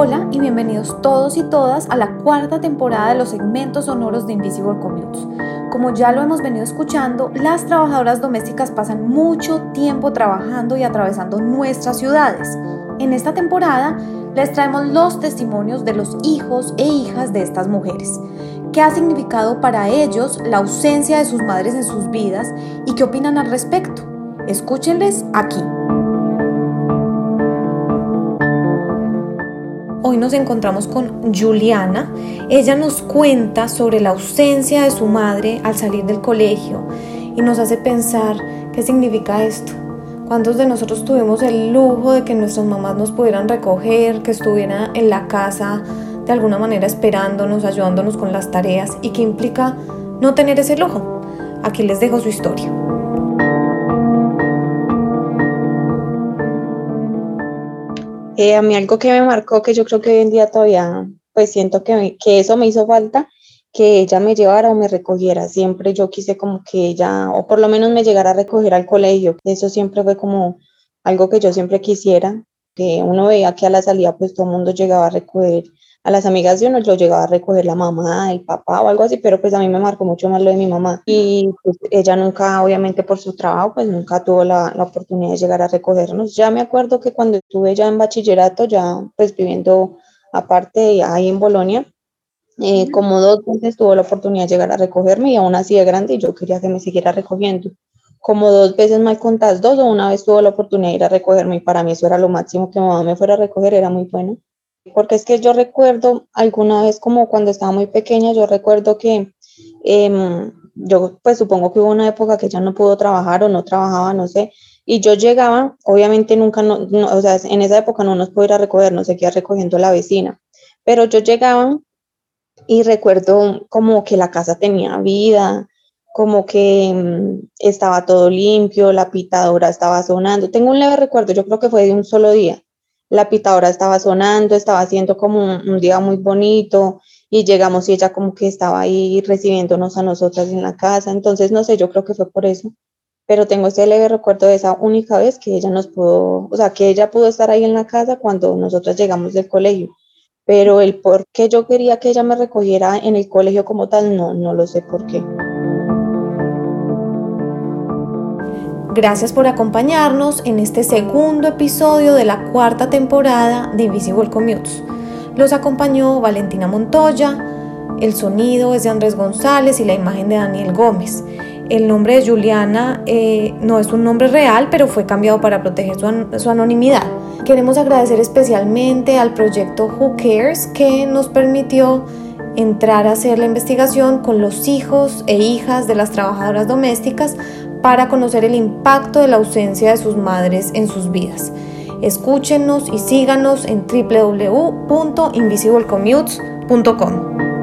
Hola y bienvenidos todos y todas a la cuarta temporada de los segmentos sonoros de Invisible Commutes. Como ya lo hemos venido escuchando, las trabajadoras domésticas pasan mucho tiempo trabajando y atravesando nuestras ciudades. En esta temporada les traemos los testimonios de los hijos e hijas de estas mujeres. ¿Qué ha significado para ellos la ausencia de sus madres en sus vidas y qué opinan al respecto? Escúchenles aquí. Hoy nos encontramos con Juliana. Ella nos cuenta sobre la ausencia de su madre al salir del colegio y nos hace pensar qué significa esto. ¿Cuántos de nosotros tuvimos el lujo de que nuestras mamás nos pudieran recoger, que estuviera en la casa de alguna manera esperándonos, ayudándonos con las tareas y qué implica no tener ese lujo? Aquí les dejo su historia. Eh, a mí algo que me marcó, que yo creo que hoy en día todavía, pues siento que, que eso me hizo falta, que ella me llevara o me recogiera. Siempre yo quise como que ella, o por lo menos me llegara a recoger al colegio. Eso siempre fue como algo que yo siempre quisiera, que uno veía que a la salida pues todo el mundo llegaba a recoger a las amigas de uno lo llegaba a recoger la mamá, el papá o algo así, pero pues a mí me marcó mucho más lo de mi mamá. Y pues, ella nunca, obviamente por su trabajo, pues nunca tuvo la, la, oportunidad de llegar a recogernos. Ya me acuerdo que cuando estuve ya en bachillerato, ya pues viviendo aparte ahí en Bolonia, eh, como dos veces tuvo la oportunidad de llegar a recogerme y aún así de grande y yo quería que me siguiera recogiendo. Como dos veces mal contadas, dos o una vez tuvo la oportunidad de ir a recogerme y para mí eso era lo máximo que mi mamá me fuera a recoger, era muy bueno porque es que yo recuerdo alguna vez como cuando estaba muy pequeña, yo recuerdo que em, yo pues supongo que hubo una época que ya no pudo trabajar o no trabajaba, no sé, y yo llegaba, obviamente nunca, no, o sea, en esa época no nos pudiera recoger, no seguía recogiendo la vecina, pero yo llegaba y recuerdo como que la casa tenía vida, como que em, estaba todo limpio, la pitadora estaba sonando. Tengo un leve recuerdo, yo creo que fue de un solo día, la pitadora estaba sonando, estaba haciendo como un, día muy bonito y llegamos y ella como que estaba ahí recibiéndonos a nosotras en la casa, entonces no sé, yo creo que fue por eso, pero tengo ese leve recuerdo de esa única vez que ella nos pudo, o sea, que ella pudo estar ahí en la casa cuando nosotras llegamos del colegio, pero el por qué yo quería que ella me recogiera en el colegio como tal, no, no lo sé por qué. Gracias por acompañarnos en este segundo episodio de la cuarta temporada de Invisible Commutes. Los acompañó Valentina Montoya, el sonido es de Andrés González y la imagen de Daniel Gómez. El nombre de Juliana eh, no es un nombre real, pero fue cambiado para proteger su, su, anonimidad. Queremos agradecer especialmente al proyecto Who Cares que nos permitió entrar a hacer la investigación con los hijos e hijas de las trabajadoras domésticas para conocer el impacto de la ausencia de sus madres en sus vidas. Escúchenos y síganos en www.invisiblecommutes.com.